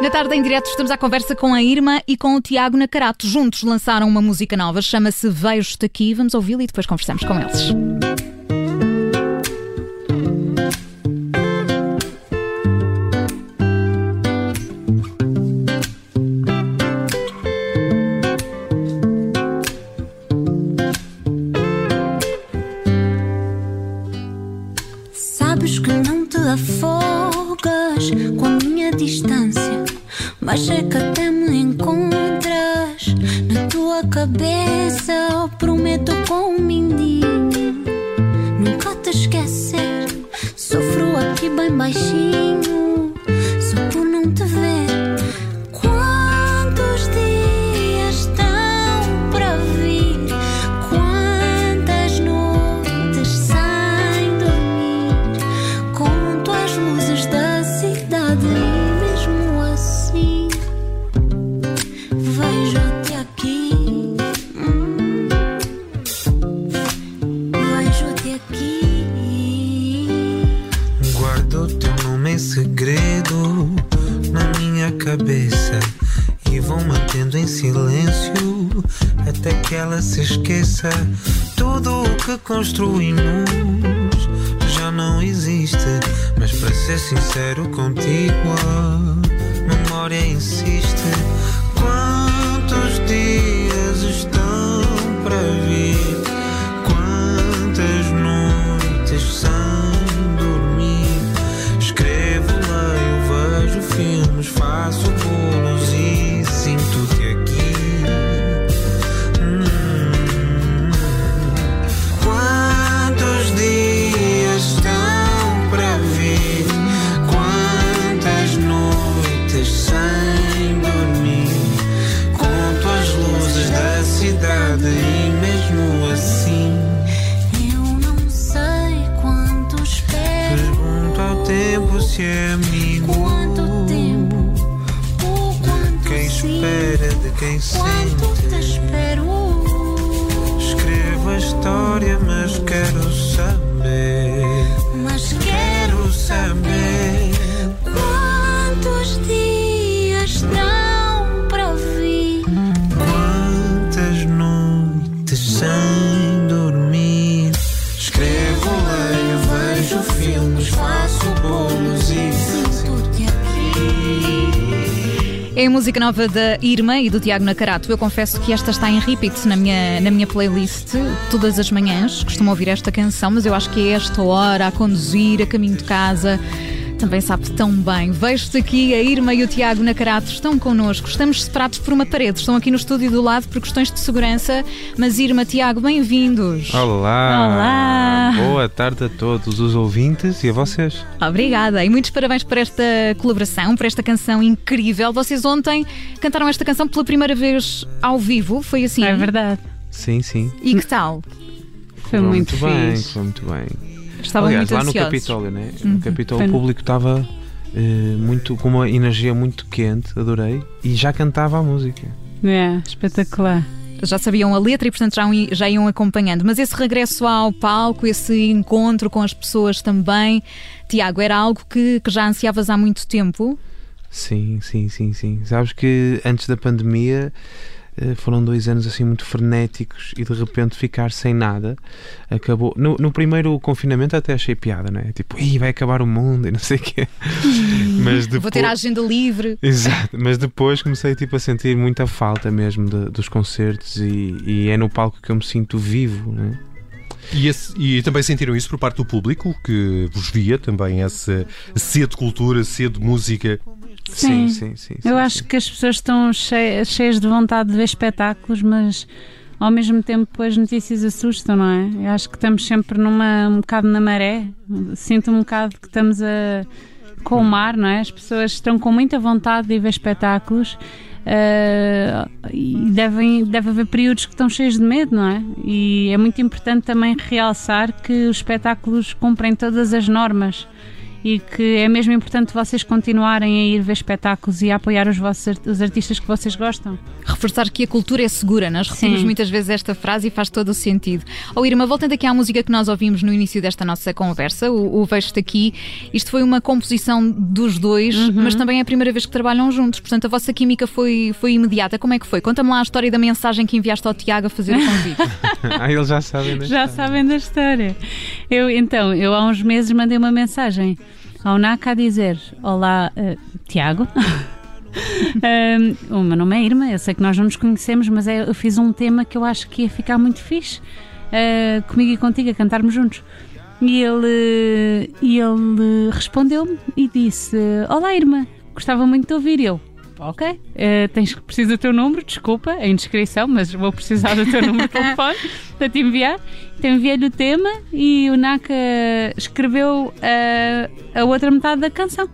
Na tarde em direto estamos à conversa com a Irma e com o Tiago Nacarato. Juntos lançaram uma música nova, chama-se Vejo-te aqui. Vamos ouvi-la e depois conversamos com eles. Distância, mas é que até me encontras na tua cabeça. Prometo com um mindinho nunca te esquecer. Sofro aqui bem baixinho, esqueça. Tudo o que construímos já não existe, mas para ser sincero contigo, a memória insiste. Espera de quem Quanto te sente. espero? Escrevo a história, mas quero saber. Mas Quero saber. Quantos dias estão É a música nova da Irma e do Tiago Nacarato. Eu confesso que esta está em repeat na minha, na minha playlist todas as manhãs. Costumo ouvir esta canção, mas eu acho que é esta hora a conduzir, a caminho de casa. Também sabe tão bem. Vejo-te aqui, a Irma e o Tiago Nacarato estão connosco. Estamos separados por uma parede. Estão aqui no estúdio do lado por questões de segurança. Mas Irma, Tiago, bem-vindos. Olá! Olá. Boa tarde a todos os ouvintes e a vocês. Obrigada e muitos parabéns por esta colaboração, por esta canção incrível. Vocês ontem cantaram esta canção pela primeira vez ao vivo, foi assim? É verdade. Sim, sim. E que tal? Foi muito, bem, fixe. foi muito bem. Estavam Aliás, muito lá no ansiosos. Capitólio, né? Uhum. No Capitólio Foi o no- público estava eh, muito com uma energia muito quente, adorei, e já cantava a música. É, espetacular. Já sabiam a letra e, portanto, já, iam- já iam acompanhando. Mas esse regresso ao palco, esse encontro com as pessoas também, Tiago, era algo que, que já ansiavas há muito tempo? Sim, sim, sim, sim. Sabes que antes da pandemia foram dois anos assim muito frenéticos e de repente ficar sem nada acabou. No, no primeiro confinamento até achei piada, né? Tipo, Ih, vai acabar o mundo e não sei o quê. Mas depois. Vou ter a agenda livre. Exato, mas depois comecei tipo, a sentir muita falta mesmo de- dos concertos e, e é no palco que eu me sinto vivo, né? E, esse- e também sentiram isso por parte do público que vos via também essa sede de cultura, sede de música. Sim. sim, sim. Eu sim, acho sim. que as pessoas estão cheias, cheias de vontade de ver espetáculos, mas ao mesmo tempo as notícias assustam, não é? Eu acho que estamos sempre numa, um bocado na maré. Sinto um bocado que estamos a com o mar, não é? As pessoas estão com muita vontade de ir ver espetáculos. eh, e devem, deve haver períodos que estão cheios de medo, não é? E é muito importante também realçar que os espetáculos cumprem todas as normas e que é mesmo importante vocês continuarem a ir ver espetáculos e a apoiar os, vossos, os artistas que vocês gostam. Reforçar que a cultura é segura. Nós repetimos Sim. muitas vezes esta frase e faz todo o sentido. Oh, Irma, voltando aqui à música que nós ouvimos no início desta nossa conversa, o, o Vejo-te aqui, isto foi uma composição dos dois, Uhum. mas também é a primeira vez que trabalham juntos. Portanto, a vossa química foi, foi imediata. Como é que foi? Conta-me lá a história da mensagem que enviaste ao Tiago a fazer o convite. ah, eles já sabem. né? Já sabem da história. Eu, então, eu há uns meses mandei uma mensagem ao NACA dizer: Olá, eh, Tiago. Um, o meu nome é Irma, eu sei que nós não nos conhecemos, mas é- eu fiz um tema que eu acho que ia ficar muito fixe eh, comigo e contigo a cantarmos juntos. E ele, ele respondeu-me e disse: Olá, Irma, gostava muito de ouvir. Eu, ok, eh, tens que precisar do teu número, desculpa, a indiscrição, mas vou precisar do teu número de telefone para te enviar. Então enviei-lhe o tema e o Naka escreveu eh, a outra metade da canção.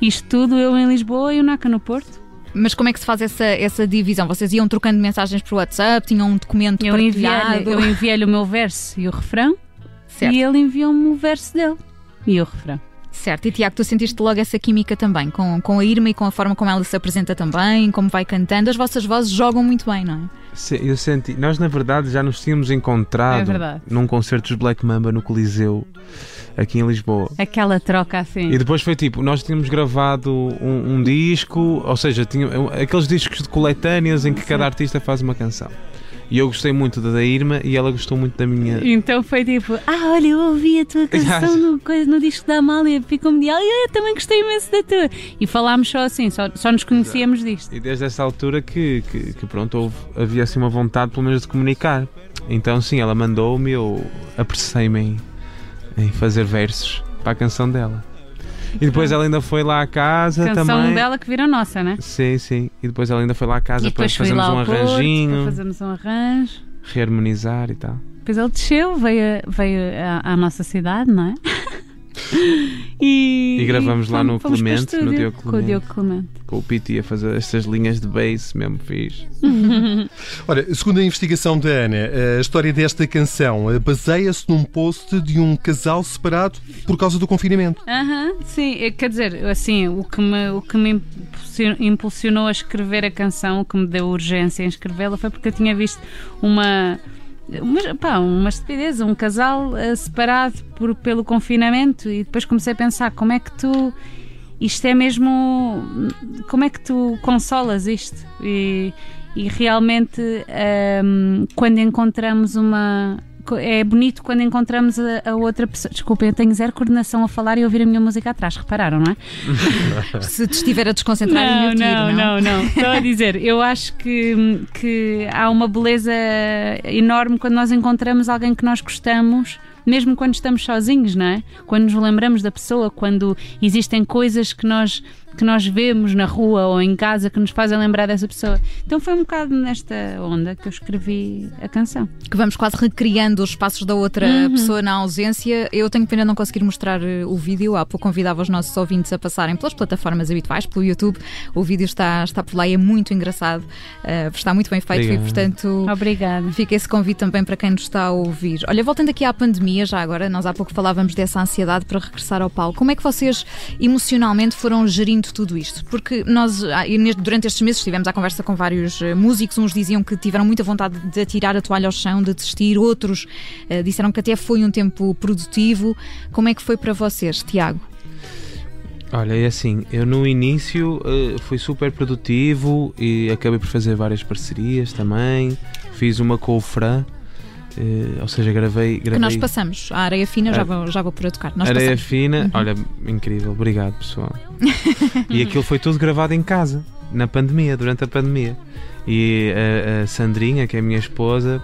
Isto tudo eu em Lisboa e o Naka no Porto. mas como é que se faz essa, essa divisão? Vocês iam trocando mensagens por WhatsApp, tinham um documento Eu partilhado? eu enviei-lhe o meu verso e o refrão Certo. e ele enviou-me o verso dele e o refrão. Certo, e Tiago, tu sentiste logo essa química também, com, com a Irma e com a forma como ela se apresenta também, como vai cantando. As vossas vozes jogam muito bem, não é? Se- Eu senti. Nós, na verdade, já nos tínhamos encontrado É num concerto dos Black Mamba no Coliseu, aqui em Lisboa. Aquela troca assim. E depois foi tipo, nós tínhamos gravado um, um disco, ou seja, tinha, aqueles discos de coletâneas em que cada artista faz uma canção. E eu gostei muito da da Irma e ela gostou muito da minha. Então foi tipo, ah, olha, eu ouvi a tua canção no, no disco da Amália, ficou mundial, e eu também gostei imenso da tua. E falámos só assim, só, só nos conhecíamos disto. E desde essa altura que, que, que pronto, houve, havia assim uma vontade pelo menos de comunicar. Então sim, ela mandou-me, eu apressei-me em, em fazer versos para a canção dela. E depois ela ainda foi lá à casa Canção também. dela que vira nossa, né? Sim, sim. E depois ela ainda foi lá à casa para fazermos um Porto, arranjinho, para fazermos um arranjo. reharmonizar e tal. Depois ele desceu, veio, veio à, à nossa cidade, não é? E, E gravamos lá no Clemente, no Diogo Com o Clemente. Diogo Clemente. Com o Piti a fazer estas linhas de bass mesmo fiz. Ora, segundo a investigação da Ana, a história desta canção eh, baseia-se num post de um casal separado por causa do confinamento. Aham, sim, é, quer dizer, assim, o que me, o que me impulsi- impulsionou a escrever a canção, o que me deu urgência em escrevê-la, foi porque eu tinha visto uma. Uma, pá, uma estupidez, um casal eh, separado por, pelo confinamento e depois comecei a pensar como é que tu isto é mesmo como é que tu consolas isto? E, e realmente ehm, quando encontramos uma é bonito quando encontramos a, a outra pessoa. Desculpem, eu tenho zero coordenação a falar e ouvir a minha música atrás, repararam, não é? Se te estiver a desconcentrar Não, tiro, não, não? não, não. Estou a dizer, eu acho que, que há uma beleza enorme quando nós encontramos alguém que nós gostamos, mesmo quando estamos sozinhos, não é? Quando nos lembramos da pessoa, quando existem coisas que nós que nós vemos na rua ou em casa que nos fazem lembrar dessa pessoa. Então foi um bocado nesta onda que eu escrevi a canção. Que vamos quase recriando os passos da outra Uhum. pessoa na ausência. Eu tenho pena não conseguir mostrar eh, o vídeo. Há pouco convidava os nossos ouvintes a passarem pelas plataformas habituais, pelo YouTube. O vídeo está, está por lá e é muito engraçado. Eh, está muito bem feito e, Obrigado. portanto. Obrigada. Fica esse convite também para quem nos está a ouvir. Olha, voltando aqui à pandemia, já agora, nós há pouco falávamos dessa ansiedade para regressar ao palco. Como é que vocês emocionalmente foram gerindo tudo isto? Porque nós, ah, durante estes meses, estivemos à conversa com vários eh, músicos, uns diziam que tiveram muita vontade de atirar a toalha ao chão, de desistir, outros eh, disseram que até foi um tempo produtivo. Como é que foi para vocês, Tiago? Olha, é assim, eu no início eh, fui super produtivo e acabei por fazer várias parcerias também. Fiz uma com o Fran, eh, ou seja, gravei. Que gravei nós passamos. A areia fina, já Ah. vou, já vou por a tocar. Nós areia passamos. fina. Olha, incrível, obrigado pessoal. e aquilo foi tudo gravado em casa, na pandemia, durante a pandemia. E a, a Sandrinha, que é a minha esposa,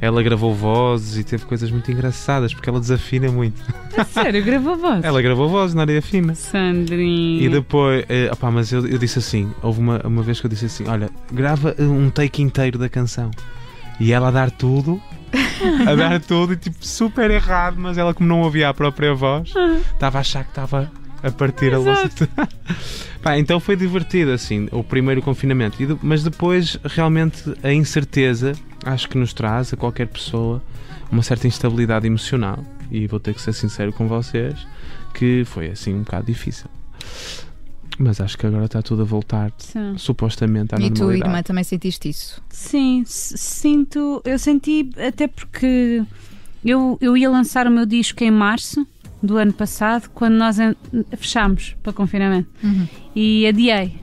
ela gravou vozes e teve coisas muito engraçadas, porque ela desafina muito. A sério, gravou voz. Ela gravou vozes na areia fina. Sandrinha. E depois, eh, opá, mas eu, eu disse assim: houve uma, uma vez que eu disse assim: olha, grava um take inteiro da canção. E ela a dar tudo, a dar tudo, e tipo, super errado, mas ela, como não ouvia a própria voz, estava a achar que estava a partir a louça. Pá, então foi divertido, assim, o primeiro confinamento. E mas depois, realmente, a incerteza, acho que nos traz a qualquer pessoa. uma certa instabilidade emocional. E vou ter que ser sincero com vocês que foi assim um bocado difícil. Mas acho que agora está tudo a voltar Sim. supostamente à E tu, normalidade. irmã, também sentiste isso? Sim, sinto. Eu senti, até porque eu, eu ia lançar o meu disco em março do ano passado, quando nós fechámos para confinamento. Uhum. E adiei.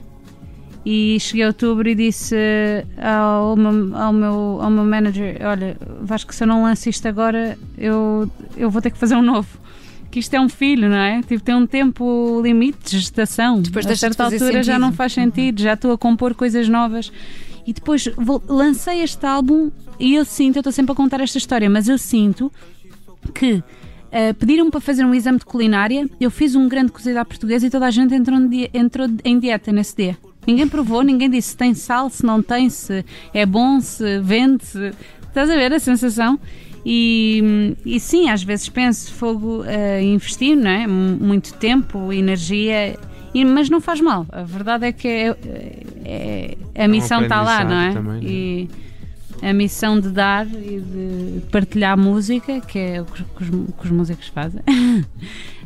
E cheguei a outubro e disse ao meu, ao meu, ao meu manager: Olha, Vasco, se eu não lanço isto agora, eu, eu vou ter que fazer um novo. Que isto é um filho, não é? Tipo, tem um tempo limite de gestação. Depois a certa altura já não faz sentido, já estou a compor coisas novas. E depois vou- lancei este álbum e eu sinto, eu estou sempre a contar esta história, mas eu sinto que eh, pediram-me para fazer um exame de culinária, eu fiz um grande cozido à portuguesa e toda a gente entrou, em di- entrou em dieta nesse dia. Ninguém provou, ninguém disse se tem sal, se não tem, se é bom, se vende, se... Estás a ver a sensação? E, e sim, às vezes penso fogo eh, investir, não é? Muito tempo, energia, e- mas não faz mal. A verdade é que é, é- a missão está lá, não é? também, é? E a missão de dar e de partilhar música, que é o que, os- que os, que os músicos fazem,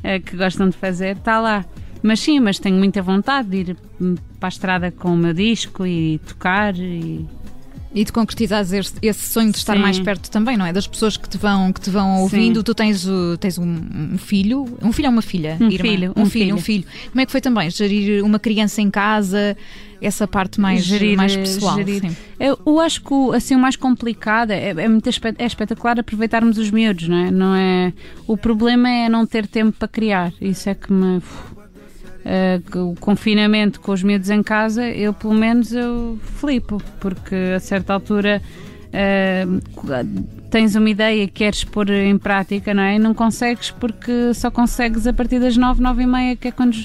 eh, que gostam de fazer, está lá. Mas sim, mas tenho muita vontade de ir hum, para a estrada com o meu disco e tocar e E de concretizares esse, esse sonho de estar Sim. mais perto também, não é? Das pessoas que te vão, que te vão ouvindo. Tu tens, o- tens um, um filho, um filho ou uma filha? Um irmã? filho, um, um filho, um filho. filho. Como é que foi também gerir uma criança em casa, essa parte mais, Gerir, mais eh, pessoal? gerir. sim. Eu, eu acho que o, assim, o mais complicado é, é, muito é espetacular aproveitarmos os miúdos, não é? não é? O problema é não ter tempo para criar. Isso é que me. uf, que o confinamento com os miúdos em casa, eu pelo menos eu flipo, porque a certa altura eh, tens uma ideia que queres pôr em prática, não é? E não consegues porque só consegues a partir das nove, nove e meia, que é quando,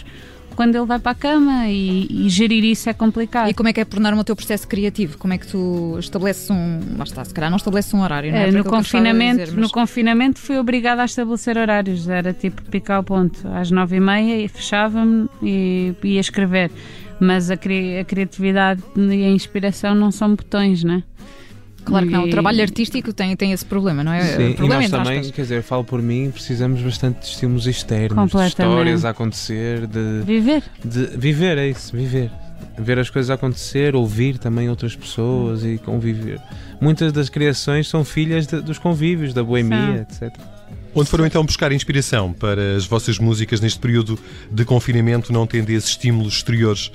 quando ele vai para a cama e, e gerir isso é complicado. E como é que é por norma o teu processo criativo? Como é que tu estabeleces um. Lá está, se calhar não estabeleces um horário, não é? Por no, confinamento, dizer, no mas- confinamento fui obrigada a estabelecer horários. Era tipo picar o ponto às nove e meia e fechava-me e ia escrever. Mas a, cri- a criatividade e a inspiração não são botões, né? Claro que não. O trabalho artístico tem, tem esse problema, não é? Sim, e problema nós também, aspas. quer dizer, eu falo por mim, precisamos bastante de estímulos externos, de histórias a acontecer, de, Viver. de viver, é isso, viver. Ver as coisas a acontecer, ouvir também outras pessoas e conviver. Muitas das criações são filhas de- dos convívios, da boemia, etc. Onde foram então buscar inspiração para as vossas músicas neste período de confinamento, não tendo esses estímulos exteriores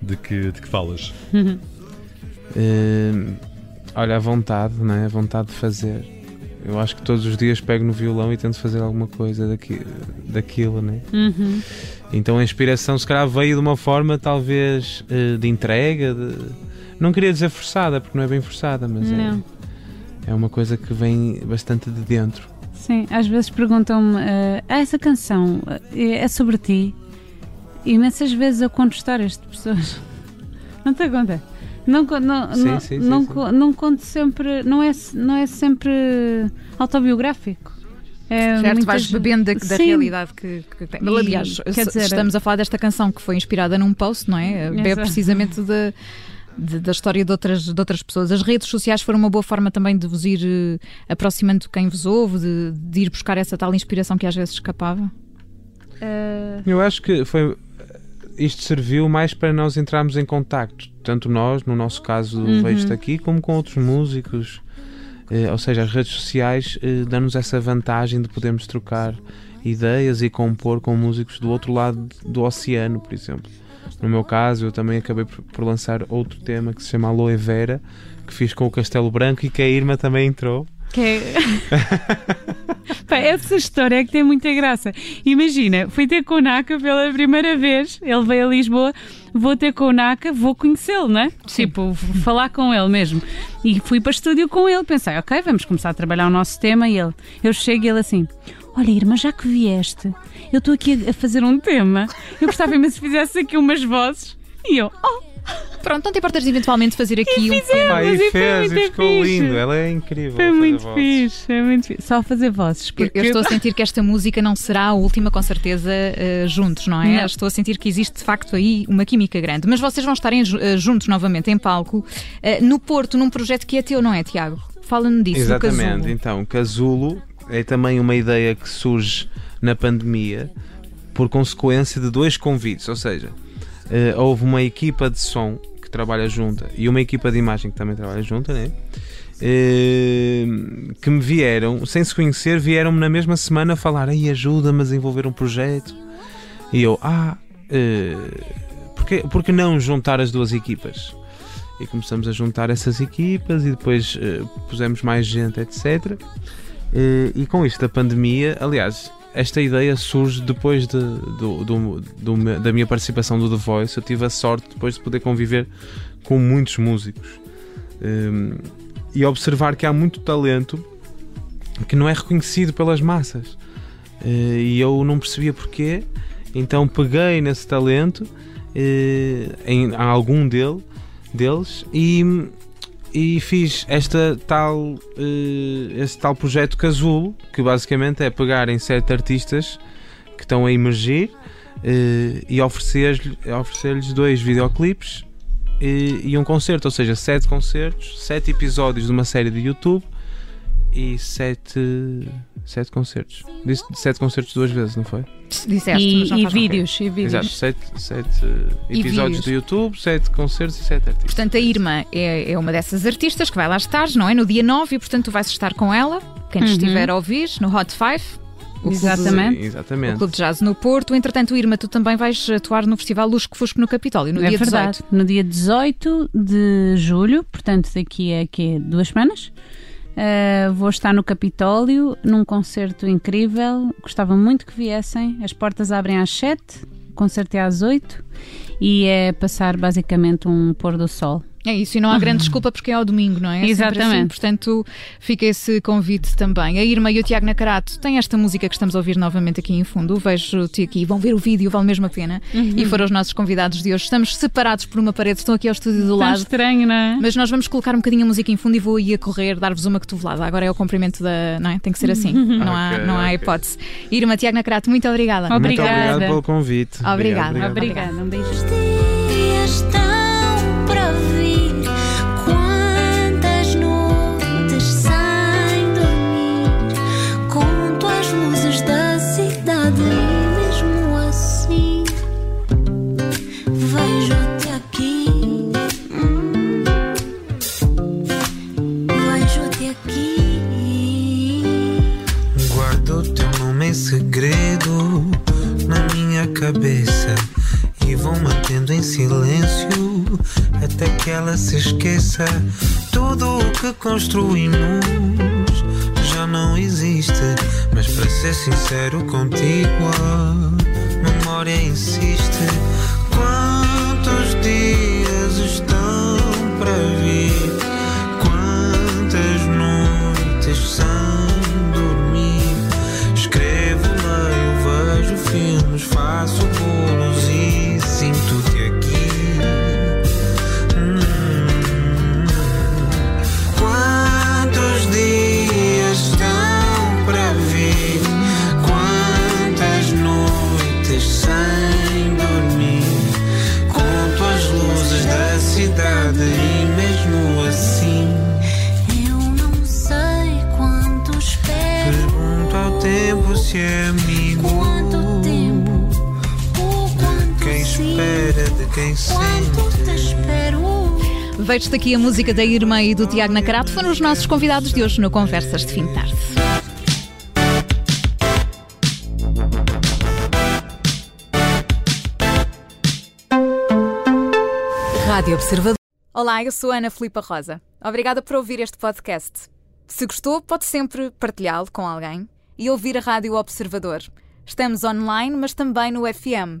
de que, de que falas? Hum, olha, a vontade, não é? A vontade de fazer. Eu acho que todos os dias pego no violão e tento fazer alguma coisa daqui, daquilo, né? Uhum. Então a inspiração se calhar veio de uma forma talvez eh, de entrega, de... não queria dizer forçada, porque não é bem forçada, mas Não. é, é uma coisa que vem bastante de dentro. Sim, às vezes perguntam-me: eh, ah, essa canção eh, é sobre ti? E imensas vezes eu conto histórias de pessoas. Não te acontece? Não, não, Sim, não, sim, não, sim. co- não conto sempre, não é, não é sempre autobiográfico. É Certo, muitas- vais bebendo da, da realidade que, que tem. E, Aliás, dizer, estamos a falar desta canção que foi inspirada num post, não é? Bebe Exato. precisamente da de- da história de outras, de outras pessoas. As redes sociais foram uma boa forma também de vos ir eh, aproximando de quem vos ouve, de, de ir buscar essa tal inspiração que às vezes escapava. Eh, Eu acho que foi isto serviu mais para nós entrarmos em contacto, tanto nós, no nosso caso Uhum. vejo-te aqui, como com outros músicos. Eh, ou seja, as redes sociais eh, dão-nos essa vantagem de podermos trocar ideias e compor com músicos do outro lado do oceano, por exemplo. No meu caso, eu também acabei por, por lançar outro tema que se chama Aloe Vera, que fiz com o Castelo Branco e que a Irma também entrou. Que é... Essa história é que tem muita graça. Imagina, fui ter com o Naka pela primeira vez, ele veio a Lisboa, vou ter com o Naka, vou conhecê-lo, né? Tipo, v- falar com ele mesmo. E fui para o estúdio com ele, pensei, ok, vamos começar a trabalhar o nosso tema. E ele, eu chego e ele assim. Olha, Irma, já que vieste, eu estou aqui a- a fazer um tema. Eu gostava imenso se fizesse aqui umas vozes. E eu, oh, Pronto, não te importas de eventualmente fazer aqui um. Pá, mas e e foi fez, e ficou fixe. lindo. Ela é incrível. foi muito vozes. fixe, foi muito fixe. Só fazer vozes. Eu, Porque eu estou a sentir que esta música não será a última, com certeza, eh, juntos, não é? Não. Estou a sentir que existe de facto aí uma química grande. Mas vocês vão estarem eh, juntos novamente em palco, eh, no Porto, num projeto que é teu, não é, Tiago? Fala-me disso, Exatamente. Então, casulo é também uma ideia que surge na pandemia por consequência de dois convites, ou seja, houve uma equipa de som trabalha junta e uma equipa de imagem que também trabalha junta, né? Eh, que me vieram, sem se conhecer, vieram-me na mesma semana falar: aí ajuda-me a desenvolver um projeto. E eu, ah, eh, porque, porque não juntar as duas equipas? E começamos a juntar essas equipas e depois eh, pusemos mais gente, etc. Eh, e com isto da pandemia, aliás, esta ideia surge depois de, do- do- do da minha participação do The Voice. Eu tive a sorte depois de poder conviver com muitos músicos Hum, e observar que há muito talento que não é reconhecido pelas massas. Eh, e eu não percebia porquê, então peguei nesse talento, eh, em algum dele, deles, e, e fiz esta tal, eh, este tal projeto casulo, que basicamente é pegar em sete artistas que estão a emergir eh, e oferecer-lhe- oferecer-lhes dois videoclipes e, e um concerto, ou seja, sete concertos, sete episódios de uma série de YouTube e sete, sete concertos. Disse sete concertos duas vezes, não foi? Disseste, E, e vídeos, e vídeos. Exato, sete, sete eh, E episódios do YouTube, sete concertos e sete artistas. Portanto, a Irma é, é uma dessas artistas que vai lá estar, não é? No dia 9, e portanto tu vais estar com ela, quem Uhum. estiver a ouvir, no Hot Five. o clube- Exatamente. O exatamente. Clube de Jazz no Porto. Entretanto, Irma, tu também vais atuar no Festival Lusco Fusco no Capitólio, no é dia verdade. 18. No dia 18 de julho, portanto daqui a quê? duas semanas, eh, vou estar no Capitólio num concerto incrível. Gostava muito que viessem. As portas abrem às 7, o concerto é às 8 e é passar basicamente um pôr do sol. É isso, e não há grande desculpa porque é ao domingo, não é? É sempre Exatamente. assim. Portanto, fica esse convite também. A Irma e o Tiago Nacarato têm esta música que estamos a ouvir novamente aqui em fundo. Vejo-te aqui, vão ver o vídeo, vale mesmo a pena. Uhum. E foram os nossos convidados de hoje. Estamos separados por uma parede, estão aqui ao estúdio do Tão lado. estranho, não é? Mas nós vamos colocar um bocadinho a música em fundo e vou aí a correr, dar-vos uma cotovelada. Agora é o cumprimento da. Não é? Tem que ser assim. Não, há, Ok, não há hipótese. Irma, Tiago Nacarato, muito obrigada. Obrigada. Muito obrigado pelo convite. Obrigada. Obrigada, um beijo. Esqueça. Tudo o que construímos já não existe, mas para ser sincero contigo, a memória insiste. Espera de quem Quanto te sente. espero? Vejo-te aqui a música da Irma e do Tiago Nacarato. Foram os nossos convidados de hoje no Conversas de Fim de Tarde. Rádio Observador. Olá, eu sou Ana Filipa Rosa. Obrigada por ouvir este podcast. Se gostou, pode sempre partilhá-lo com alguém e ouvir a Rádio Observador. Estamos online, mas também no FM.